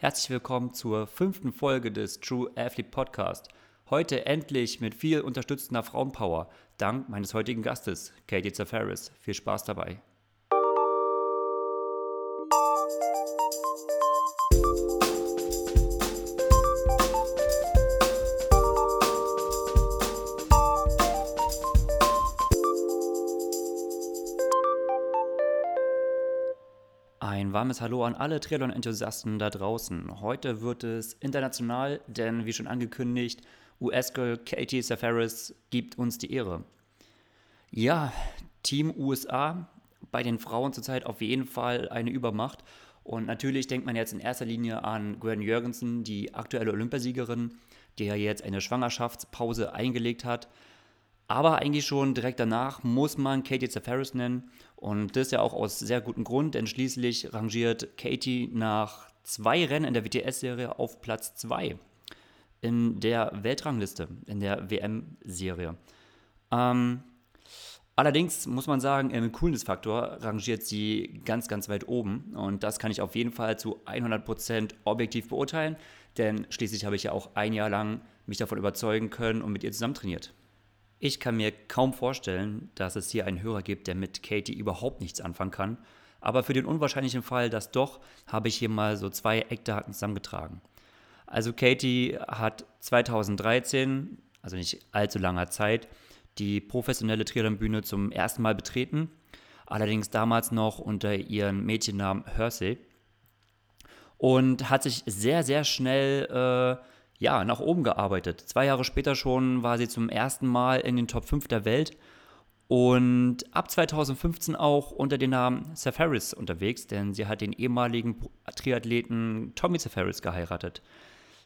Herzlich willkommen zur fünften Folge des True Athlete Podcast. Heute endlich mit viel unterstützender Frauenpower, dank meines heutigen Gastes, Katie Zafaris. Viel Spaß dabei. Warmes Hallo an alle Triathlon-Enthusiasten da draußen. Heute wird es international, denn wie schon angekündigt, US-Girl Katie Safaris gibt uns die Ehre. Ja, Team USA bei den Frauen zurzeit auf jeden Fall eine Übermacht. Und natürlich denkt man jetzt in erster Linie an Gwen Jürgensen, die aktuelle Olympiasiegerin, die ja jetzt eine Schwangerschaftspause eingelegt hat. Aber eigentlich schon direkt danach muss man Katie Zafaris nennen. Und das ja auch aus sehr gutem Grund, denn schließlich rangiert Katie nach zwei Rennen in der WTS-Serie auf Platz 2 in der Weltrangliste, in der WM-Serie. Ähm, allerdings muss man sagen, im Coolness-Faktor rangiert sie ganz, ganz weit oben. Und das kann ich auf jeden Fall zu 100% objektiv beurteilen, denn schließlich habe ich ja auch ein Jahr lang mich davon überzeugen können und mit ihr zusammen trainiert. Ich kann mir kaum vorstellen, dass es hier einen Hörer gibt, der mit Katie überhaupt nichts anfangen kann. Aber für den unwahrscheinlichen Fall, dass doch, habe ich hier mal so zwei Eckdaten zusammengetragen. Also Katie hat 2013, also nicht allzu langer Zeit, die professionelle Triathlon-Bühne zum ersten Mal betreten. Allerdings damals noch unter ihrem Mädchennamen Hersey. Und hat sich sehr, sehr schnell äh, ja, nach oben gearbeitet. Zwei Jahre später schon war sie zum ersten Mal in den Top 5 der Welt und ab 2015 auch unter dem Namen Safaris unterwegs, denn sie hat den ehemaligen Triathleten Tommy Safaris geheiratet.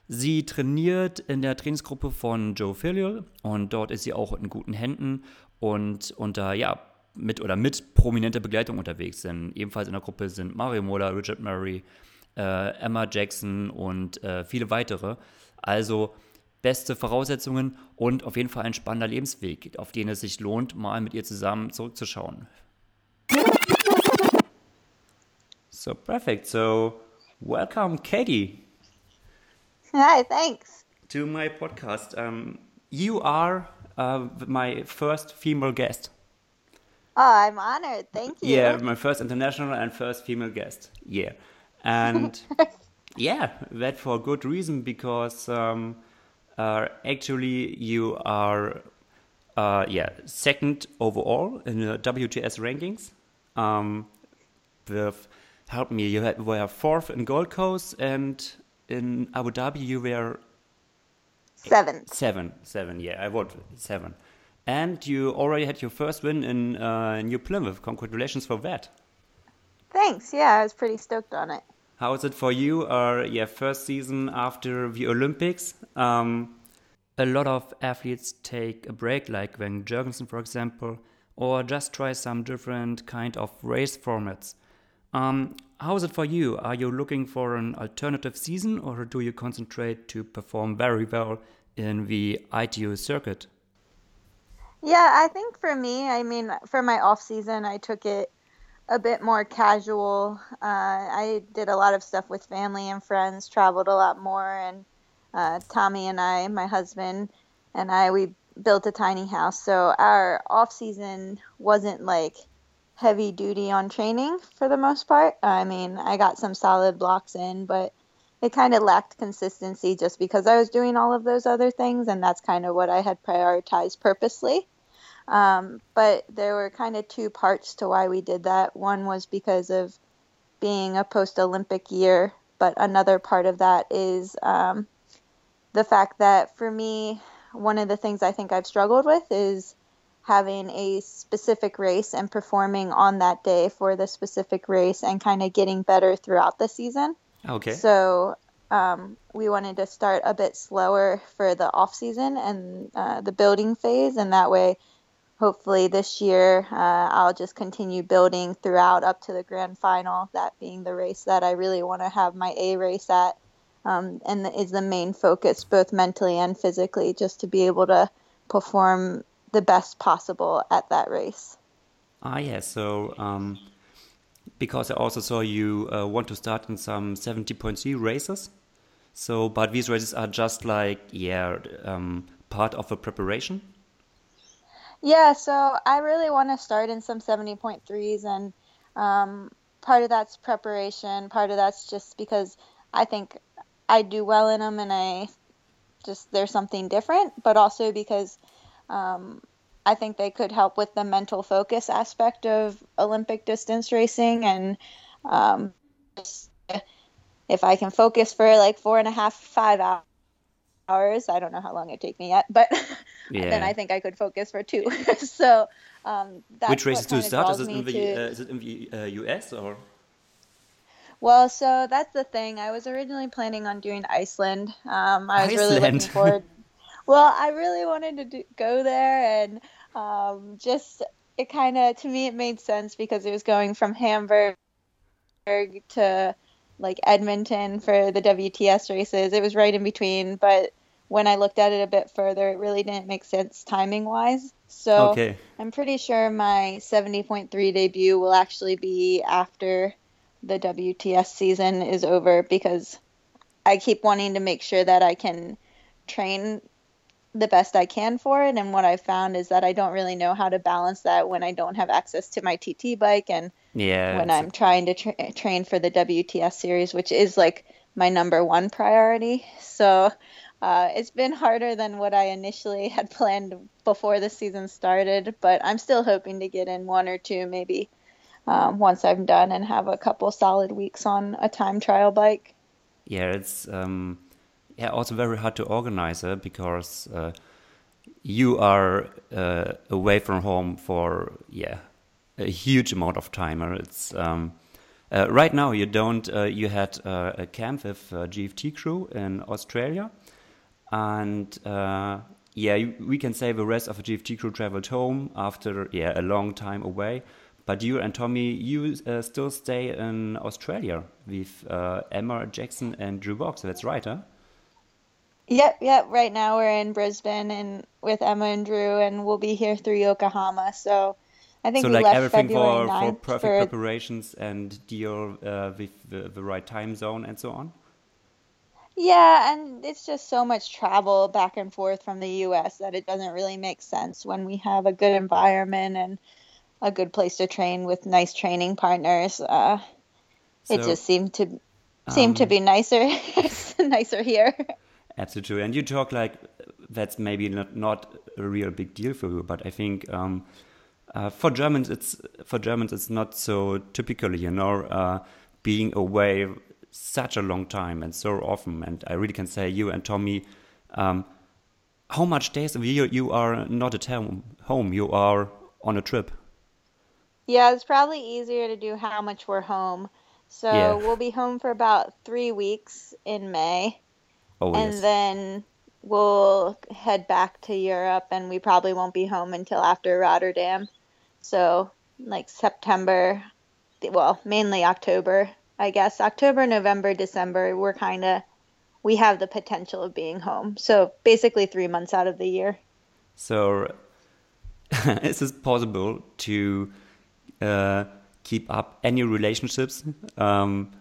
Sie trainiert in der Trainingsgruppe von Joe Filial und dort ist sie auch in guten Händen und unter, ja, mit oder mit prominenter Begleitung unterwegs. Denn ebenfalls in der Gruppe sind Mario Mola, Richard Murray, äh, Emma Jackson und äh, viele weitere. Also beste Voraussetzungen und auf jeden Fall ein spannender Lebensweg, auf den es sich lohnt, mal mit ihr zusammen zurückzuschauen. So perfect. So welcome, Katie. Hi, thanks. To my podcast. Um, you are uh, my first female guest. Oh, I'm honored. Thank you. Yeah, my first international and first female guest. Yeah. And yeah, that for a good reason because um, uh, actually you are uh, yeah second overall in the WTS rankings. Um, with help me, you had, were fourth in Gold Coast and in Abu Dhabi you were seven. Seven, seven. Yeah, I vote seven. And you already had your first win in uh, New Plymouth. Congratulations for that. Thanks. Yeah, I was pretty stoked on it. How is it for you? Uh, yeah, first season after the Olympics. Um, a lot of athletes take a break, like Gwen Jorgensen, for example, or just try some different kind of race formats. Um, how is it for you? Are you looking for an alternative season, or do you concentrate to perform very well in the ITU circuit? Yeah, I think for me, I mean, for my off season, I took it a bit more casual. Uh, I did a lot of stuff with family and friends, traveled a lot more, and uh, Tommy and I, my husband, and I, we built a tiny house. So our off season wasn't like heavy duty on training for the most part. I mean, I got some solid blocks in, but it kind of lacked consistency just because I was doing all of those other things, and that's kind of what I had prioritized purposely. Um, but there were kind of two parts to why we did that. One was because of being a post Olympic year, but another part of that is um, the fact that for me, one of the things I think I've struggled with is having a specific race and performing on that day for the specific race and kind of getting better throughout the season. Okay. So um, we wanted to start a bit slower for the off season and uh, the building phase, and that way hopefully this year uh, I'll just continue building throughout up to the grand final, that being the race that I really want to have my A race at. Um, and is the main focus, both mentally and physically, just to be able to perform the best possible at that race. Ah, yeah. So um, because I also saw you uh, want to start in some 70.3 races. So, but these races are just like, yeah, um, part of the preparation. Yeah, so I really want to start in some 70.3s, and um, part of that's preparation, part of that's just because I think I do well in them and I just, there's something different, but also because um, I think they could help with the mental focus aspect of Olympic distance racing. And um, if I can focus for like four and a half, five hours, I don't know how long it take me yet, but yeah. then I think I could focus for two. so um, that's which races do you start? Is it in the to... uh, is it in the uh, US or? Well, so that's the thing. I was originally planning on doing Iceland. Um, I was Iceland. really looking forward. well, I really wanted to do, go there, and um, just it kind of to me it made sense because it was going from Hamburg to like Edmonton for the WTS races. It was right in between, but when I looked at it a bit further, it really didn't make sense timing wise. So okay. I'm pretty sure my 70.3 debut will actually be after the WTS season is over because I keep wanting to make sure that I can train the best I can for it. And what I've found is that I don't really know how to balance that when I don't have access to my TT bike and yeah, when I'm trying to tra- train for the WTS series, which is like my number one priority. So uh, it's been harder than what I initially had planned before the season started, but I'm still hoping to get in one or two maybe um, once I'm done and have a couple solid weeks on a time trial bike. Yeah, it's um, yeah also very hard to organize it because uh, you are uh, away from home for yeah a huge amount of time. It's um, uh, right now you don't uh, you had uh, a camp with JFT crew in Australia, and yeah, we can say the rest of the JFT crew traveled home after yeah a long time away. But you and Tommy, you uh, still stay in Australia with uh, Emma Jackson and Drew Box. That's right, huh? Yep, yep. Right now we're in Brisbane and with Emma and Drew, and we'll be here through Yokohama. So I think so. We like left everything February for, for perfect for... preparations and deal uh, with the, the right time zone and so on. Yeah, and it's just so much travel back and forth from the U.S. that it doesn't really make sense when we have a good environment and a good place to train with nice training partners. Uh, so, it just seemed to seem um, to be nicer nicer here. Absolutely, and you talk like that's maybe not not a real big deal for you, but I think um, uh, for Germans it's for Germans it's not so typical, you know, uh, being away such a long time and so often. And I really can say you and Tommy, um, how much days a year you are not at home? Home, you are on a trip. Yeah, it's probably easier to do how much we're home. So yeah. we'll be home for about three weeks in May. Oh, and yes. then we'll head back to Europe, and we probably won't be home until after Rotterdam. So, like September, well, mainly October, I guess. October, November, December, we're kind of, we have the potential of being home. So, basically, three months out of the year. So, is it possible to uh, keep up any relationships? Um,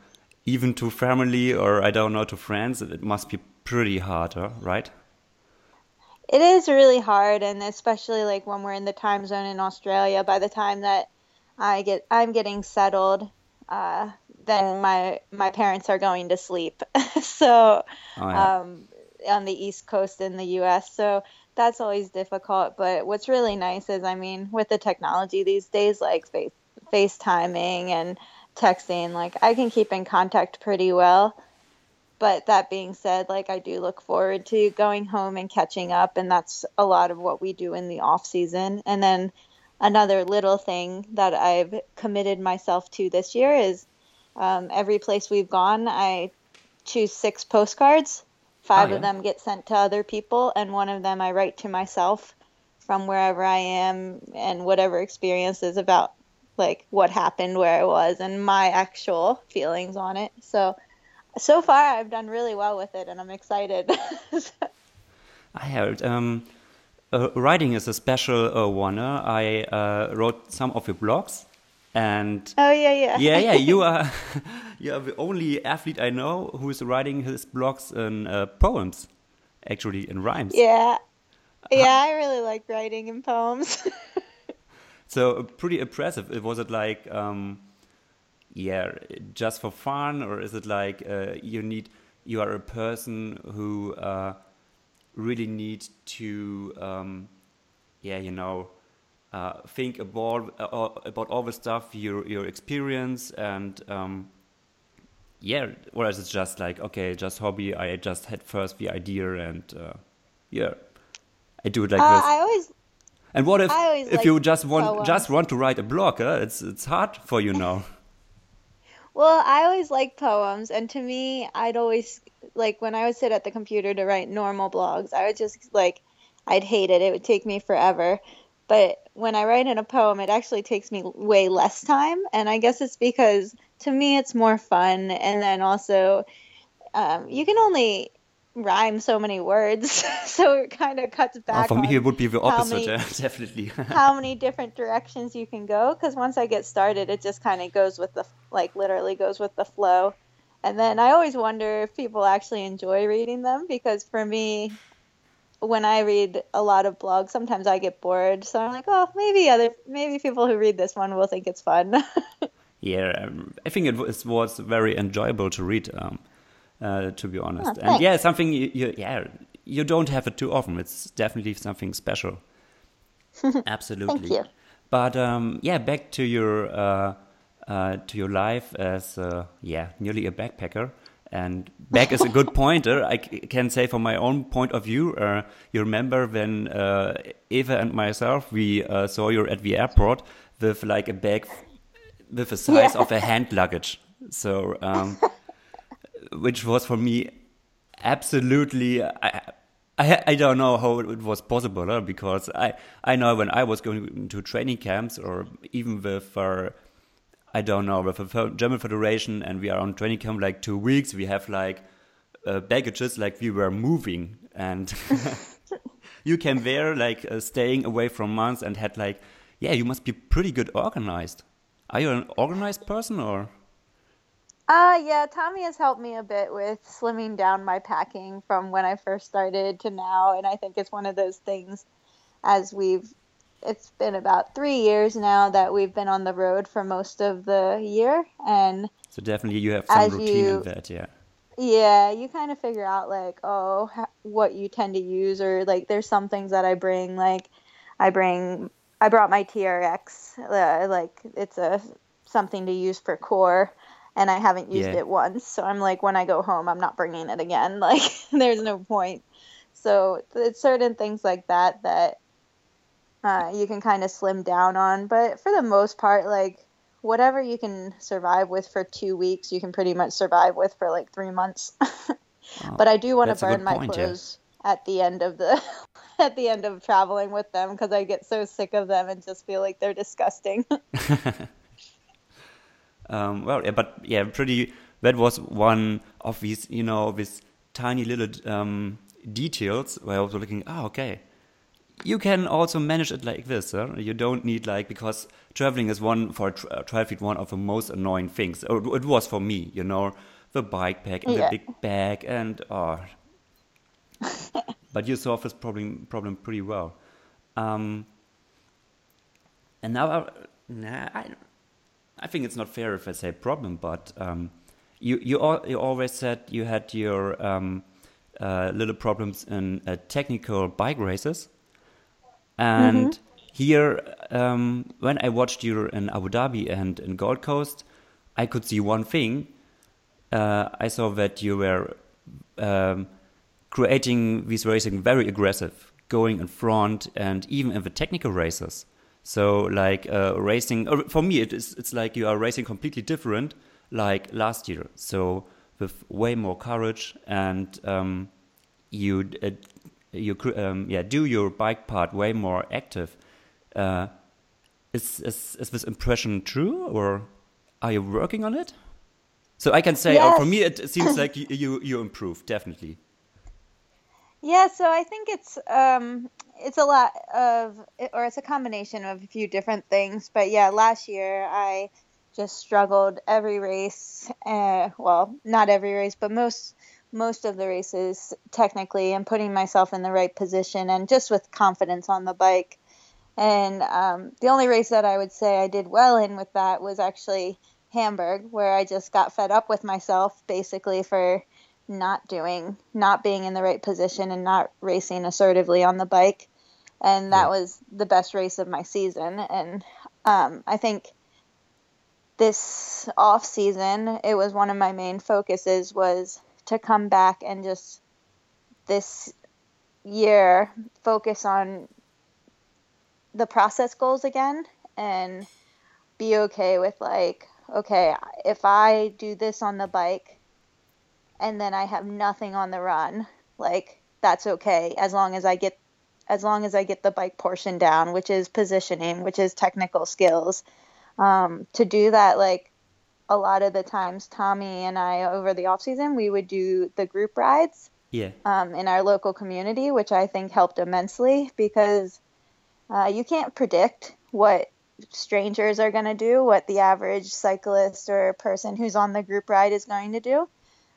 even to family or I don't know to friends, it must be pretty hard, right? It is really hard, and especially like when we're in the time zone in Australia. By the time that I get, I'm getting settled, uh, then my my parents are going to sleep. so, oh, yeah. um, on the East Coast in the U.S. So that's always difficult. But what's really nice is, I mean, with the technology these days, like face FaceTiming and texting. Like I can keep in contact pretty well. But that being said, like I do look forward to going home and catching up, and that's a lot of what we do in the off season. And then another little thing that I've committed myself to this year is um, every place we've gone, I choose six postcards. Five oh, yeah. of them get sent to other people, and one of them I write to myself from wherever I am and whatever experiences about like what happened where I was and my actual feelings on it. So so far I've done really well with it and I'm excited. I heard um, uh, writing is a special uh, one. Uh, I uh, wrote some of your blogs And oh yeah, yeah, yeah, yeah. You are you are the only athlete I know who is writing his blogs in uh, poems, actually in rhymes. Yeah, yeah. I really like writing in poems. so uh, pretty impressive. it Was it like, um, yeah, just for fun, or is it like uh, you need you are a person who uh, really need to, um, yeah, you know uh, think about uh, about all the stuff your your experience and um, yeah, or is it just like okay, just hobby? I just had first the idea and uh, yeah, I do it like uh, this. I always. And what if if you just want poems. just want to write a blog? Huh? It's it's hard for you now. well, I always like poems, and to me, I'd always like when I would sit at the computer to write normal blogs. I would just like I'd hate it. It would take me forever. But when I write in a poem, it actually takes me way less time. And I guess it's because to me it's more fun. And then also, um, you can only rhyme so many words. so it kind of cuts back. For me, it would be the opposite, many, yeah, definitely. how many different directions you can go. Because once I get started, it just kind of goes with the, like, literally goes with the flow. And then I always wonder if people actually enjoy reading them because for me, when I read a lot of blogs, sometimes I get bored. So I'm like, oh, maybe other, maybe people who read this one will think it's fun. yeah, um, I think it was, was very enjoyable to read, um, uh, to be honest. Oh, and yeah, something you, you, yeah, you don't have it too often. It's definitely something special. Absolutely. Thank you. But um, yeah, back to your uh, uh, to your life as uh, yeah, nearly a backpacker. And back is a good pointer. I can say from my own point of view, uh, you remember when uh, Eva and myself, we uh, saw you at the airport with like a bag with the size Yeah. of a hand luggage. So, um, which was for me absolutely, I, I, I don't know how it was possible because I, I know when I was going to training camps or even with uh, I don't know, with the German Federation, and we are on training camp like two weeks. We have like uh, baggages, like we were moving, and you came there like uh, staying away from months and had like, yeah, you must be pretty good organized. Are you an organized person or? Uh, yeah, Tommy has helped me a bit with slimming down my packing from when I first started to now. And I think it's one of those things as we've, it's been about three years now that we've been on the road for most of the year. And So definitely you have some routine you- in that, yeah. yeah, you kind of figure out like, oh, what you tend to use, or like there's some things that I bring, like I bring, I brought my TRX, uh, like it's a something to use for core, and I haven't used Yeah. it once, so I'm like, when I go home, I'm not bringing it again. Like, there's no point. So it's certain things like that that uh, you can kind of slim down on, but for the most part, like whatever you can survive with for two weeks, you can pretty much survive with for like three months. Oh, but I do want to burn my point, yeah. clothes at the end of the at the end of traveling with them because I get so sick of them and just feel like they're disgusting. Um, well, yeah, but yeah, pretty. That was one of these, you know, these tiny little um, details where I was looking. Oh, okay. You can also manage it like this. Huh? You don't need like because traveling is one for a tr- uh, one of the most annoying things. Or it was for me, you know, the bike pack and Yeah. the big bag and oh. but you solved this problem problem pretty well. Um, and now, I, nah, I, I think it's not fair if I say problem, but um, you you al you always said you had your um, uh, little problems in uh, technical bike races, and here um, when I watched you in Abu Dhabi and in Gold Coast, I could see one thing. Uh, I saw that you were um, creating these racing very aggressive, going in front and even in the technical races. So like uh, racing, for me, it is it's like you are racing completely different, like last year. So with way more courage and um, you uh, you um, yeah do your bike part way more active. Uh, is, is is this impression true, or are you working on it? So I can say, oh, for me, it seems like you you, you improved definitely. Yeah, so I think it's um, it's a lot of, or it's a combination of a few different things. But yeah, last year I just struggled every race. Uh, well, not every race, but most most of the races technically, and putting myself in the right position and just with confidence on the bike. And um, the only race that I would say I did well in with that was actually Hamburg, where I just got fed up with myself basically for not doing, not being in the right position and not racing assertively on the bike. And that was the best race of my season. And um, I think this off season, it was one of my main focuses was to come back and just this year focus on the process goals again and be okay with like okay if i do this on the bike and then I have nothing on the run, like that's okay as long as I get as long as I get the bike portion down, which is positioning, which is technical skills. Um, to do that, like a lot of the times, Tommy and I over the off season, we would do the group rides. Yeah. Um, in our local community, which I think helped immensely because uh, you can't predict what strangers are going to do, what the average cyclist or person who's on the group ride is going to do.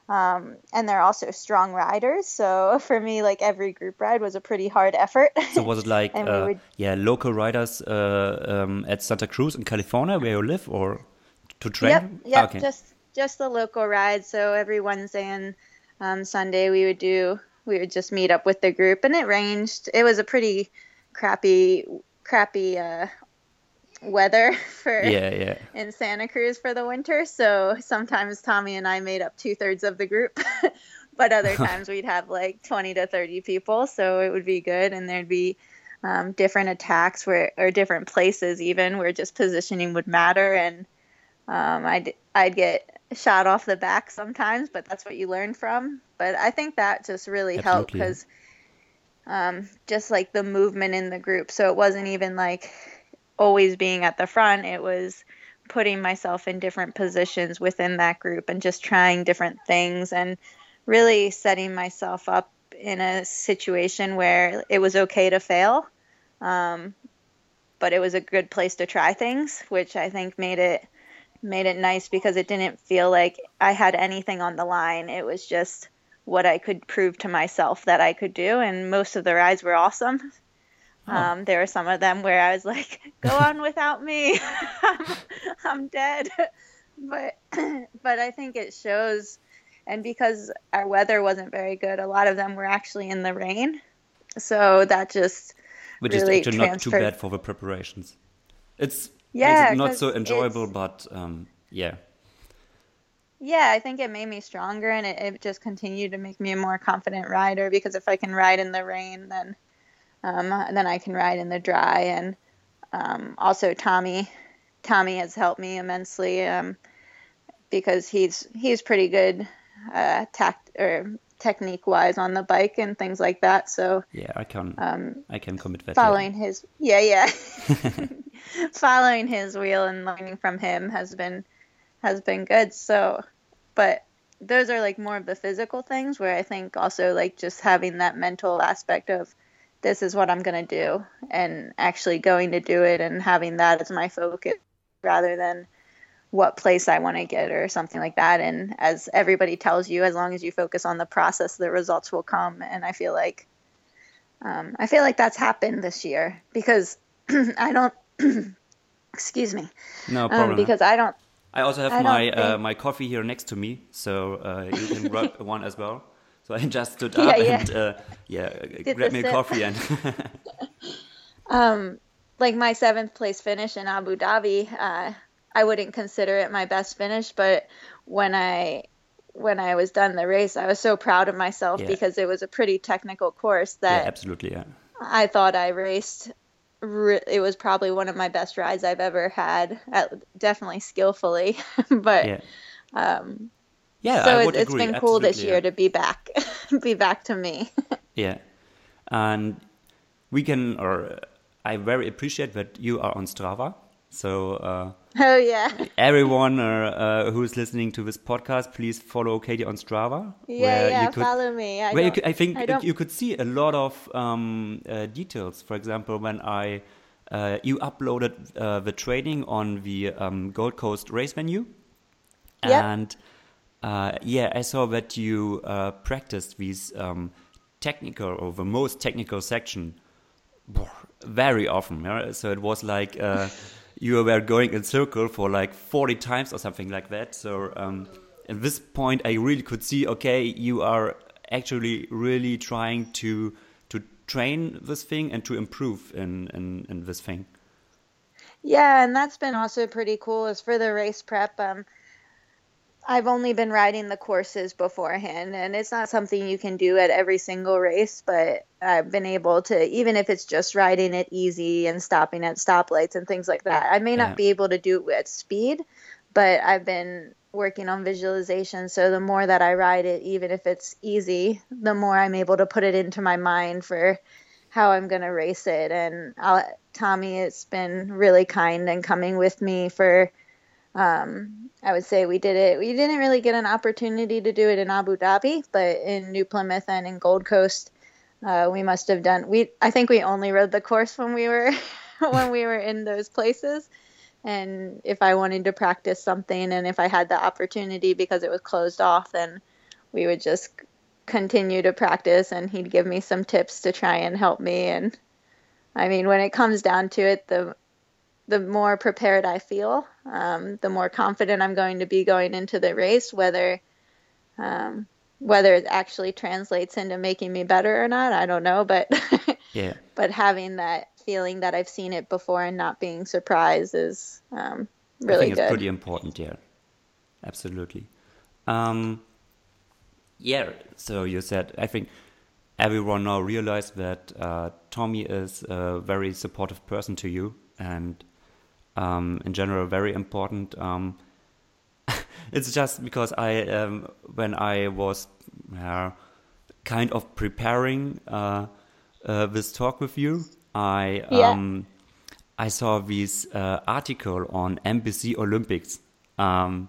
Um, and they're also strong riders. So for me, like every group ride was a pretty hard effort. So was it like, uh, would... yeah, local riders uh, um, at Santa Cruz in California, where you live, or to train? Yep, yep, okay. just just the local rides. So every Wednesday and um, Sunday, we would do, we would just meet up with the group, and it ranged. It was a pretty crappy, crappy uh, weather for yeah, yeah. in Santa Cruz for the winter. So sometimes Tommy and I made up two thirds of the group, but other times we'd have like 20 to 30 people. So it would be good. And there'd be um, different attacks where, or different places even where just positioning would matter. And um, I'd, I'd get shot off the back sometimes, but that's what you learn from. But I think that just really Absolutely. helped because um, just like the movement in the group. So it wasn't even like always being at the front. It was putting myself in different positions within that group and just trying different things and really setting myself up in a situation where it was okay to fail. Um, but it was a good place to try things, which I think made it made it nice because it didn't feel like I had anything on the line. It was just what I could prove to myself that I could do, and most of the rides were awesome. Um, there were some of them where I was like, "Go on without me, I'm, I'm dead." But but I think it shows, and because our weather wasn't very good, a lot of them were actually in the rain, so that just which really is actually transferred. not too bad for the preparations. It's yeah, not so enjoyable, but um, yeah. Yeah, I think it made me stronger, and it, it just continued to make me a more confident rider. Because if I can ride in the rain, then um, then I can ride in the dry. And um, also Tommy, Tommy has helped me immensely um, because he's he's pretty good uh, tact or technique wise on the bike and things like that. So yeah, I can um, I can commit that. Following his yeah yeah, following his wheel and learning from him has been has been good. So, but those are like more of the physical things where I think also like just having that mental aspect of this is what I'm going to do and actually going to do it and having that as my focus rather than what place I want to get or something like that. And as everybody tells you, as long as you focus on the process, the results will come. And I feel like, um, I feel like that's happened this year because I don't, excuse me. No um, problem. Um, because I don't. I also have I my uh, think... uh, my coffee here next to me, so uh, you can grab one as well. So I just stood up yeah, and uh, yeah, grabbed me a coffee and. um, like my seventh place finish in Abu Dhabi, uh, I wouldn't consider it my best finish, but when I when I was done the race, I was so proud of myself yeah. because it was a pretty technical course that yeah, absolutely, yeah. I thought I raced. It was probably one of my best rides I've ever had. At, definitely skillfully, but yeah. um, yeah, so I would it's agree. been cool Absolutely, this year yeah. to be back, be back to me. yeah, and we can, or I very appreciate that you are on Strava. So uh, Oh yeah. Everyone uh, uh, who's listening to this podcast, please follow Katie on Strava. Yeah, yeah, could, follow me. I, where could, I think I you could see a lot of um, uh, details. For example, when I uh, you uploaded uh, the training on the um, Gold Coast race venue, yep. and uh, yeah, I saw that you practiced these um, technical or the most technical section very often. Yeah? So it was like you were going in circle for like 40 times or something like that. So um, at this point, I really could see, okay, you are actually really trying to to train this thing and to improve in, in, in this thing. Yeah, and that's been also pretty cool. Is for the race prep. Um, I've only been riding the courses beforehand, and it's not something you can do at every single race, but I've been able to, even if it's just riding it easy and stopping at stoplights and things like that. I may not yeah. be able to do it at speed, but I've been working on visualization. So the more that I ride it, even if it's easy, the more I'm able to put it into my mind for how I'm going to race it. And I'll, Tommy has been really kind and coming with me for um, I would say we did it. We didn't really get an opportunity to do it in Abu Dhabi, but in New Plymouth and in Gold Coast, uh, we must have done. We I think we only rode the course when we were when we were in those places. And if I wanted to practice something, and if I had the opportunity because it was closed off, then we would just continue to practice, and he'd give me some tips to try and help me. And I mean, when it comes down to it, the the more prepared I feel, um, the more confident I'm going to be going into the race, whether um, whether it actually translates into making me better or not, I don't know. But yeah, but having that feeling that I've seen it before and not being surprised is um, really I think good. it's pretty important. Yeah, absolutely. Um, yeah. So you said I think everyone now realized that uh, Tommy is a very supportive person to you and um, in general very important. Um, it's just because I, um, when I was uh, kind of preparing uh, uh, this talk with you, I yeah. Um, I saw this uh, article on NBC Olympics um,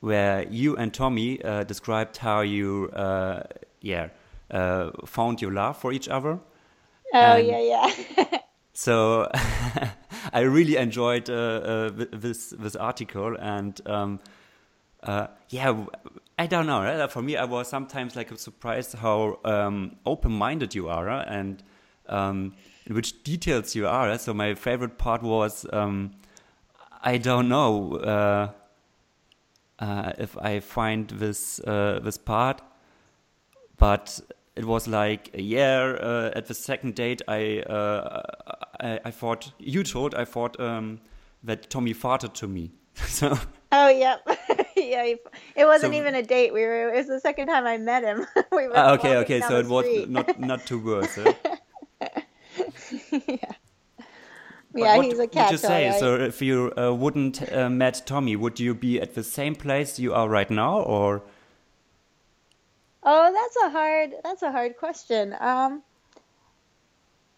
where you and Tommy uh, described how you, uh, yeah, found your love for each other. Oh and yeah, yeah. so I really enjoyed uh, uh, this this article, and um, uh, yeah, I don't know. Right? For me, I was sometimes like surprised how um, open-minded you are, and um, in which details you are. So my favorite part was um, I don't know uh, uh, if I find this uh, this part, but it was like a year uh, at the second date I, uh, I, I thought you told I thought um, that Tommy farted to me so oh yep yeah it wasn't so, even a date we were it was the second time I met him we were uh, okay okay so it was not not too worse eh? yeah but yeah, what he's a cat. Would you say right? so? If you uh, wouldn't uh, met Tommy, would you be at the same place you are right now, or? Oh, that's a hard that's a hard question. Um,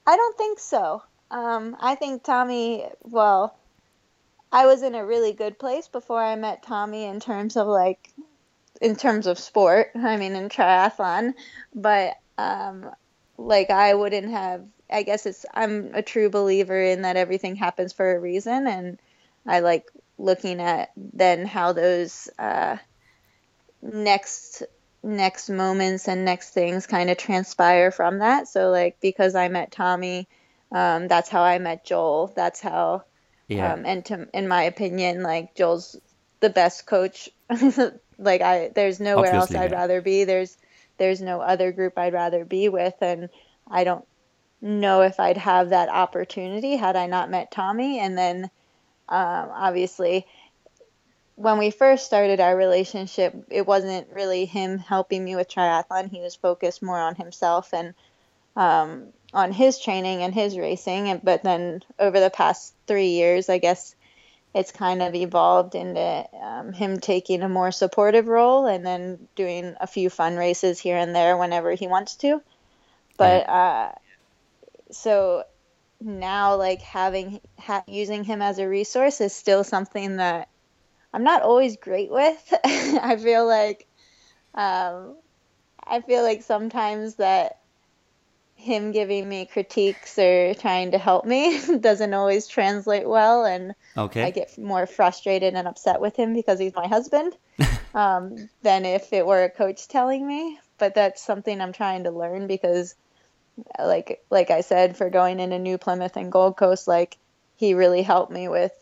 I don't think so. Um, I think Tommy. Well, I was in a really good place before I met Tommy in terms of like, in terms of sport. I mean, in triathlon, but um, like I wouldn't have. I guess it's. I'm a true believer in that everything happens for a reason, and I like looking at then how those uh, next next moments and next things kind of transpire from that. So like because I met Tommy, um, that's how I met Joel. That's how, yeah. Um, and to, in my opinion, like Joel's the best coach. like I, there's nowhere Obviously, else I'd yeah. rather be. There's, there's no other group I'd rather be with, and I don't know if I'd have that opportunity had I not met Tommy. And then, um, obviously, when we first started our relationship, it wasn't really him helping me with triathlon. He was focused more on himself and um, on his training and his racing. And, but then over the past three years, I guess it's kind of evolved into um, him taking a more supportive role and then doing a few fun races here and there whenever he wants to. But uh, so now like having ha- using him as a resource is still something that I'm not always great with. I feel like um, I feel like sometimes that him giving me critiques or trying to help me doesn't always translate well and Okay. I get more frustrated and upset with him because he's my husband um, than if it were a coach telling me. But that's something I'm trying to learn because, like like I said, for going into New Plymouth and Gold Coast, like he really helped me with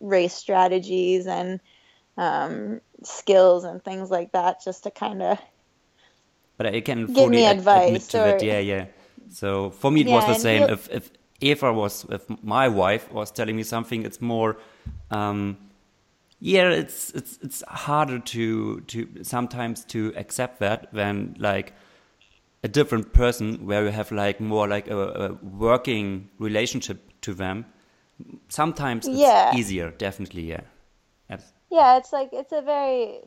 race strategies and um, skills and things like that, just to kind of But I can Give me ad- advice that. or- Yeah, yeah. So for me, it was the same. he'll- If if Eva was, if my wife was telling me something, it's more. Um, yeah, it's it's it's harder to to sometimes to accept that than like a different person where you have like more like a, a working relationship to them. Sometimes it's Yeah. easier, definitely. Yeah. Yes. Yeah, it's like it's a very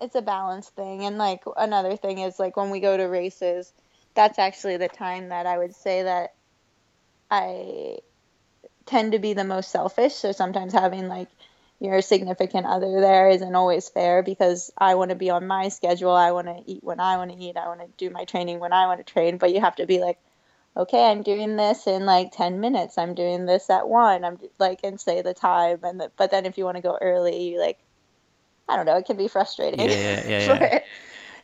it's a balance thing. And like another thing is like when we go to races, that's actually the time that I would say that I tend to be the most selfish. So sometimes having like your significant other there isn't always fair because I want to be on my schedule. I want to eat when I want to eat. I want to do my training when I want to train. But you have to be like, okay, I'm doing this in like 10 minutes. I'm doing this at one. I'm like, and say the time. And the, but then if you want to go early, you like, I don't know, it can be frustrating. Yeah, yeah, yeah, yeah.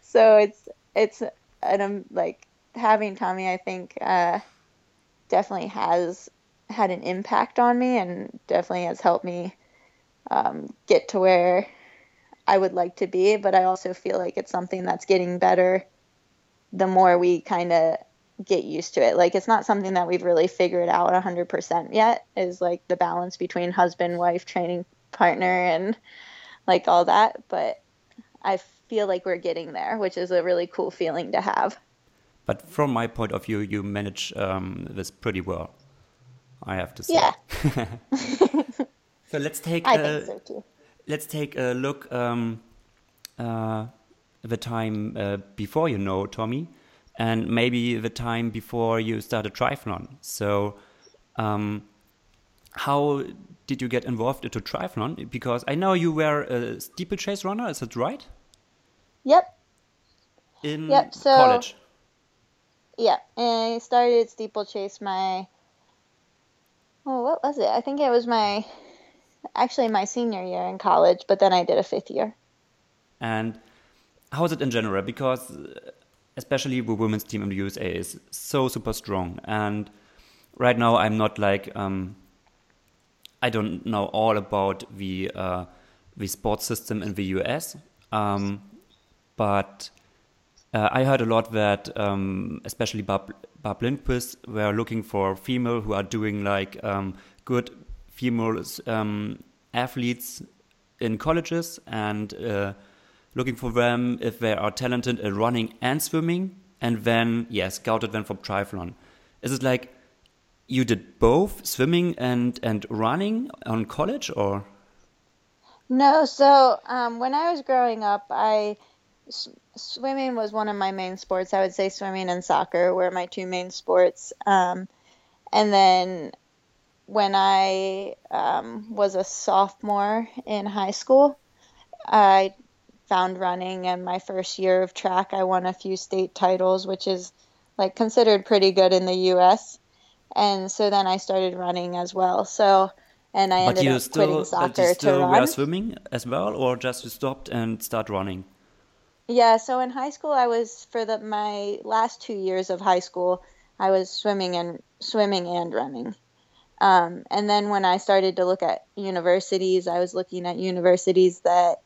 so it's, it's, and I'm like having Tommy, I think, uh, definitely has had an impact on me and definitely has helped me um, get to where I would like to be. But I also feel like it's something that's getting better the more we kind of get used to it. Like it's not something that we've really figured out 100% yet is like the balance between husband, wife, training partner and like all that, but I feel like we're getting there, which is a really cool feeling to have. But from my point of view, you manage um, this pretty well. I have to say. Yeah. So let's take I a, think so too. let's take a look um, uh, the time uh, before you know Tommy, and maybe the time before you started triathlon. So, um, how did you get involved into triathlon? Because I know you were a steeplechase runner. Is that right? Yep. In Yep, so- college. Yeah, and I started steeplechase my. Oh, what was it? I think it was my, actually my senior year in college, but then I did a fifth year. And how is it in general? Because especially the women's team in the USA is so super strong. And right now, I'm not like um, I don't know all about the uh, the sports system in the US, um, but uh, I heard a lot that um, especially Bob, Barb Lindquist were looking for female who are doing like um, good female um, athletes in colleges and uh, looking for them if they are talented at running and swimming, and then yeah, scouted them for triathlon. Is it like you did both swimming and and running on college, or No, so um, when I was growing up, I swimming was one of my main sports. I would say swimming and soccer were my two main sports. Um, and then when I um, was a sophomore in high school, I found running. And my first year of track, I won a few state titles, which is like considered pretty good in the U.S. And so then I started running as well. So. And I but ended you up still quitting but soccer you to still run. were swimming as well, or just you stopped and start running? Yeah, so in high school, I was for the my last two years of high school, I was swimming and swimming and running. Um, and then when I started to look at universities, I was looking at universities that,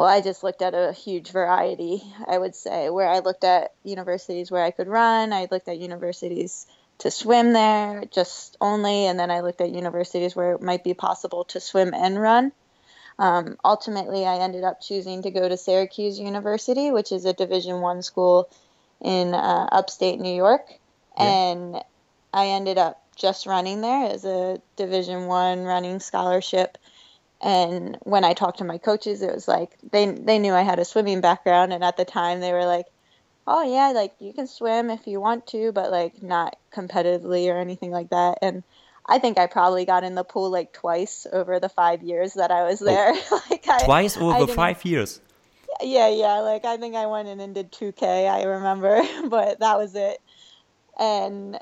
well, I just looked at a huge variety. I would say where I looked at universities where I could run. I looked at universities to swim there just only, and then I looked at universities where it might be possible to swim and run. Um, ultimately, I ended up choosing to go to Syracuse University, which is a Division One school in uh, upstate New York, Yeah. and I ended up just running there as a Division One running scholarship. And when I talked to my coaches, it was like they they knew I had a swimming background, and at the time they were like, "Oh yeah, like you can swim if you want to, but like not competitively or anything like that." And I think I probably got in the pool like twice over the five years that I was Oh, there. like I, twice over five years. Yeah, yeah. Like I think I went in and did 2K. I remember, but that was it. And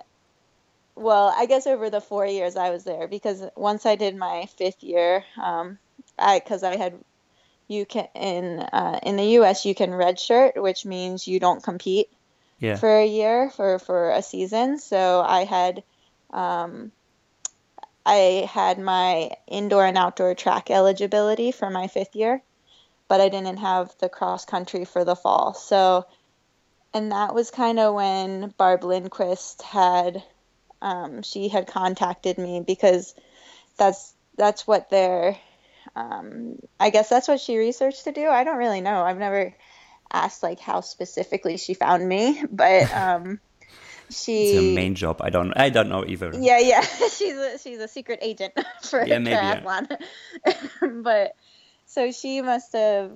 well, I guess over the four years I was there because once I did my fifth year, um, I because I had you can in uh, in the U.S. you can redshirt, which means you don't compete Yeah. for a year for for a season. So I had um, I had my indoor and outdoor track eligibility for my fifth year, but I didn't have the cross country for the fall. So, and that was kind of when Barb Lindquist had um, she had contacted me because that's that's what their um, I guess that's what she researched to do. I don't really know. I've never asked like how specifically she found me, but um, It's her she main job. I don't. I don't know either. yeah, yeah. she's a she's a secret agent for Yeah, maybe, yeah. triathlon. but so she must have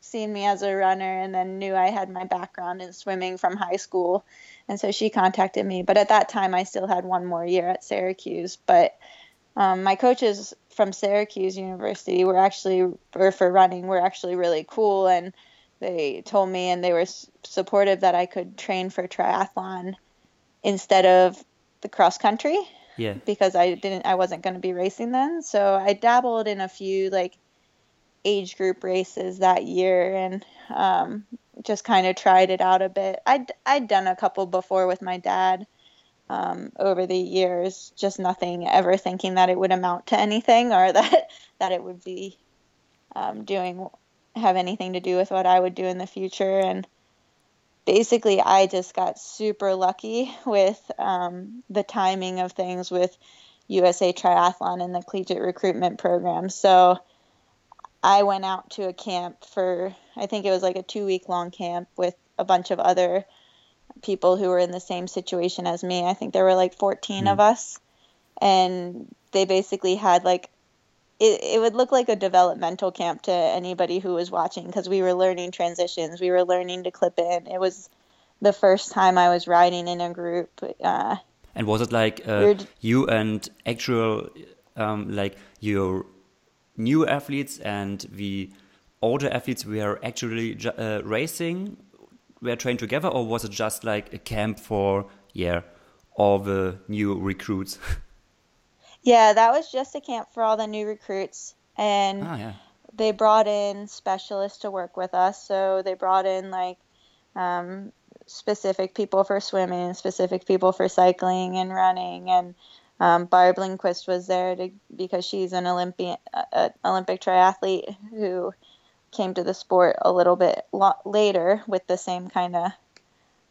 seen me as a runner and then knew I had my background in swimming from high school. And so she contacted me. But at that time I still had one more year at Syracuse. But um, my coaches from Syracuse University were actually or for running were actually really cool and they told me and they were supportive that I could train for triathlon instead of the cross country Yeah. because I didn't I wasn't going to be racing then. So I dabbled in a few like age group races that year and um, just kind of tried it out a bit. I'd I'd done a couple before with my dad um, over the years, just nothing ever thinking that it would amount to anything or that that it would be um, doing have anything to do with what I would do in the future and basically I just got super lucky with um, the timing of things with USA Triathlon and the collegiate recruitment program. So I went out to a camp for I think it was like a two week long camp with a bunch of other people who were in the same situation as me. I think there were like 14 of us. And they basically had like it, it would look like a developmental camp to anybody who was watching because we were learning transitions. We were learning to clip in. It was the first time i was riding in a group uh, And was it like uh, you and actual, um, like your new athletes and the older athletes were actually ju- uh, racing, were trained together, or was it just like a camp for yeah all the new recruits? yeah that was just a camp for all the new recruits and ah yeah, they brought in specialists to work with us. So they brought in like um, specific people for swimming, specific people for cycling and running, and um, Barb Lindquist was there to because she's an Olympian, uh, Olympic triathlete who came to the sport a little bit lo- later with the same kind of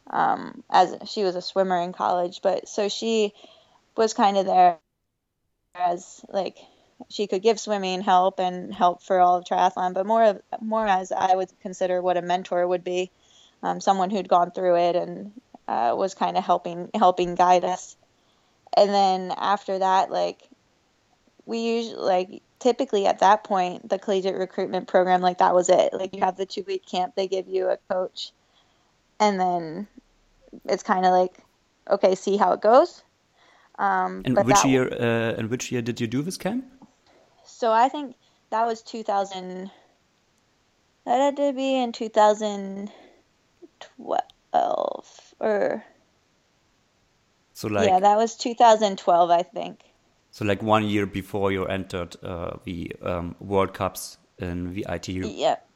um, as she was a swimmer in college, but so she was kind of there as like she could give swimming help and help for all of triathlon, but more of more as I would consider what a mentor would be, um, someone who'd gone through it and uh, was kind of helping helping guide us. And then after that, like we usually like typically at that point the collegiate recruitment program like that was it. Like you have the two week camp, they give you a coach, and then it's kind of like okay, see how it goes. Um, and which year? Uh, and which year did you do this camp? So I think that was 2000. That had to be in 2012 or So like yeah, that was 2012, I think. so like one year before you entered uh, the um, World Cups in the ITU. Yep.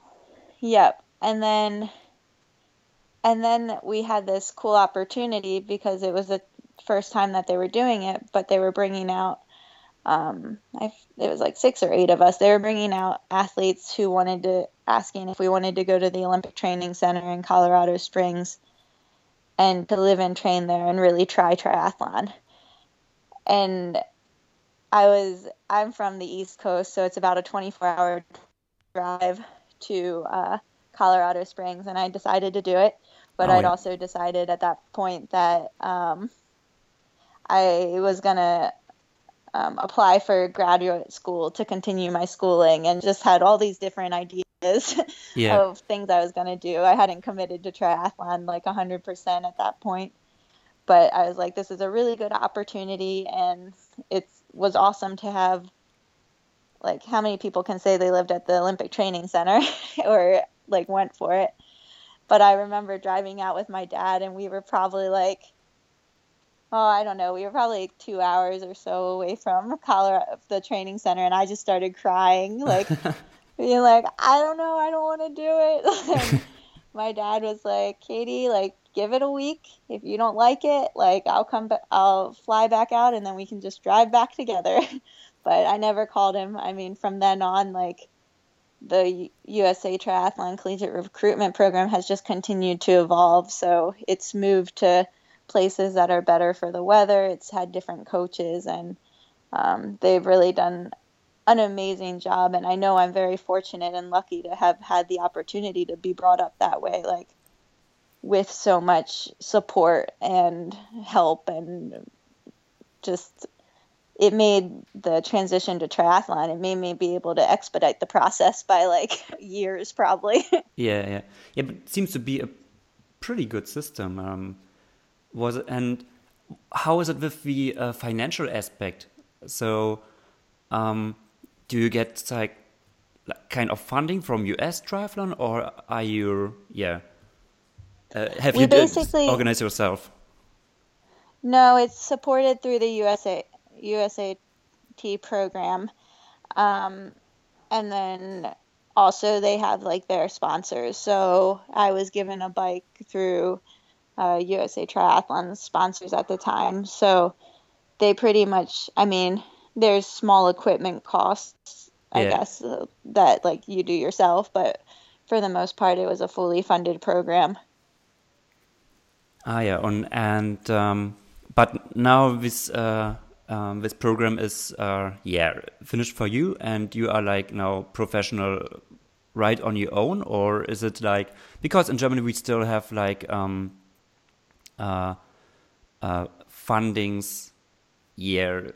Yep. And then and then we had this cool opportunity because it was the first time that they were doing it, but they were bringing out um I it was like 6 or 8 of us. They were bringing out athletes who wanted to asking if we wanted to go to the Olympic Training Center in Colorado Springs and to live and train there and really try triathlon. And I was I'm from the East Coast, so it's about a 24-hour drive to uh, Colorado Springs, and I decided to do it. But Oh, I'd yeah. also decided at that point that um, I was gonna um, apply for graduate school to continue my schooling, and just had all these different ideas Yeah. of things I was gonna do. I hadn't committed to triathlon like 100% at that point, but I was like, this is a really good opportunity, and it was awesome to have. Like, how many people can say they lived at the Olympic Training Center or like went for it? But I remember driving out with my dad, and we were probably like, oh, I don't know, we were probably two hours or so away from Colorado, the training center, and I just started crying, like, being like, I don't know, I don't want to do it. my dad was like, Katie, like, give it a week. If you don't like it, like, I'll come, ba- I'll fly back out, and then we can just drive back together. but I never called him. I mean, from then on, like, the USA Triathlon Collegiate Recruitment Program has just continued to evolve. So it's moved to places that are better for the weather. It's had different coaches, and um, they've really done an amazing job. And I know I'm very fortunate and lucky to have had the opportunity to be brought up that way, like with so much support and help and just it made the transition to triathlon it made me be able to expedite the process by like years probably yeah yeah yeah but it seems to be a pretty good system um, was it, and how is it with the uh, financial aspect so um, do you get like like, kind of funding from us triathlon or are you yeah uh, have we you basically organized yourself no it's supported through the usa USAT program. Um, and then also they have like their sponsors. So I was given a bike through uh, USA Triathlon sponsors at the time. So they pretty much, I mean, there's small equipment costs, I Yeah. guess, uh, that like you do yourself, but for the most part, it was a fully funded program. Ah, yeah, on and um, but now this uh, um, this program is uh, yeah finished for you, and you are like now professional right on your own, or is it like because in Germany we still have like um, uh, uh, fundings, year.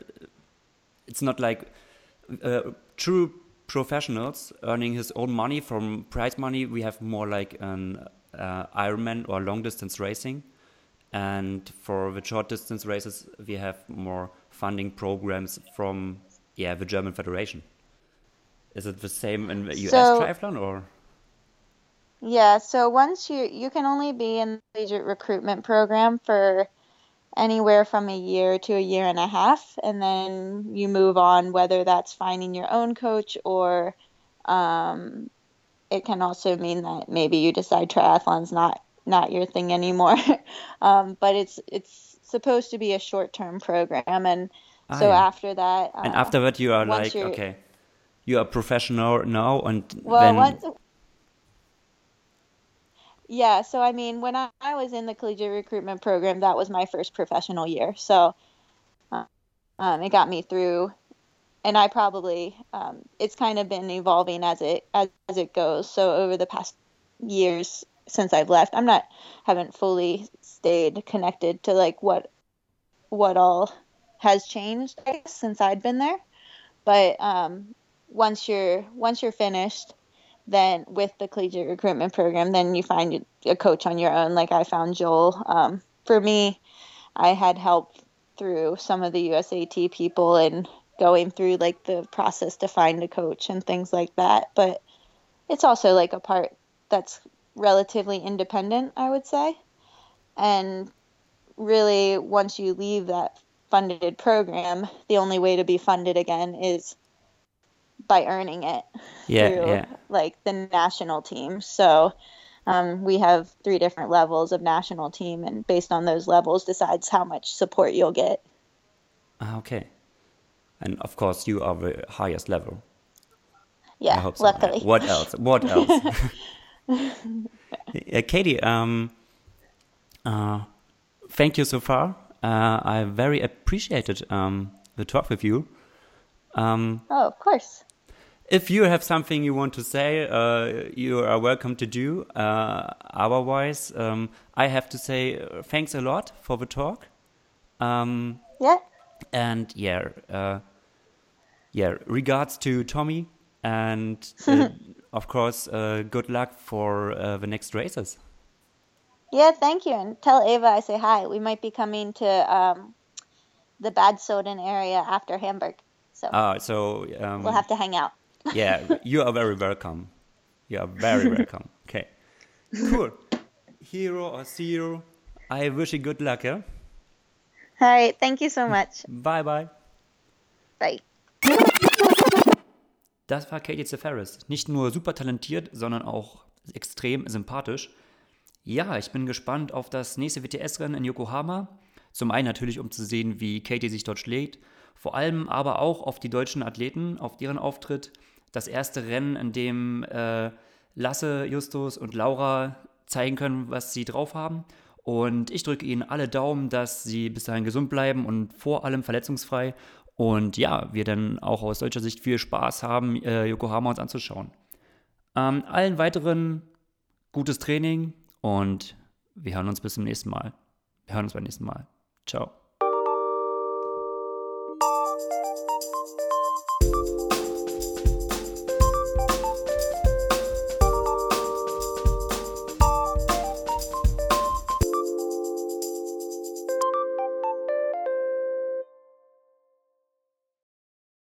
it's not like uh, true professionals earning his own money from prize money. We have more like an uh, Ironman or long distance racing, and for the short distance races, we have more funding programs from yeah the German Federation. Is it the same in the US So triathlon or? Yeah, so once you you can only be in the collegiate recruitment program for anywhere from a year to a year and a half, and then you move on, whether that's finding your own coach or um, it can also mean that maybe you decide triathlon's not not your thing anymore. um, but it's it's supposed to be a short term program, and Ah, so yeah. after that, And uh, after that, you are like, okay, you are professional now, and well, then once Yeah, so I mean, when I, I was in the collegiate recruitment program, that was my first professional year. So um, it got me through, and I probably um, it's kind of been evolving as it as, as it goes. So over the past years since I've left, I'm not haven't fully stayed connected to like what what all has changed guess, since I'd been there. But um, once you're once you're finished then with the collegiate recruitment program, then you find a coach on your own. Like I found Joel. Um, for me, I had help through some of the USAT people and going through like the process to find a coach and things like that. But it's also like a part that's relatively independent, I would say. And really, once you leave that funded program, the only way to be funded again is by earning it yeah, through yeah. like the national team. So um, we have three different levels of national team, and based on those levels, decides how much support you'll get. Ah, okay. And of course, you are the highest level. Yeah, so. luckily. What else? What else? Yeah, Katie, um, uh, thank you so far. Uh, I very appreciated um, the talk with you. Um, Oh, of course. If you have something you want to say, uh, you are welcome to do. Uh, otherwise, um, I have to say uh, thanks a lot for the talk. Um, Yeah. and yeah, uh, yeah. Regards to Tommy, and uh, of course, uh, good luck for uh, the next races. Yeah, thank you. And tell Ava I say hi. We might be coming to um, the Bad Soden area after Hamburg. So, uh, so um, we'll have to hang out. Yeah, you are very welcome. You are very welcome. Okay. Cool. Hero or zero, I wish you good luck, yeah? All right. Thank you so much. Bye, bye. Bye. Das war Katie Zeferis. Nicht nur super talentiert, sondern auch extrem sympathisch. Ja, ich bin gespannt auf das nächste WTS-Rennen in Yokohama. Zum einen natürlich, um zu sehen, wie Katie sich dort schlägt. Vor allem aber auch auf die deutschen Athleten, auf deren Auftritt. Das erste Rennen, in dem äh, Lasse, Justus und Laura zeigen können, was sie drauf haben. Und ich drücke ihnen alle Daumen, dass sie bis dahin gesund bleiben und vor allem verletzungsfrei. Und ja, wir dann auch aus deutscher Sicht viel Spaß haben, äh, Yokohama uns anzuschauen. Ähm, allen weiteren gutes Training und wir hören uns bis zum nächsten Mal. Wir hören uns beim nächsten Mal. Ciao.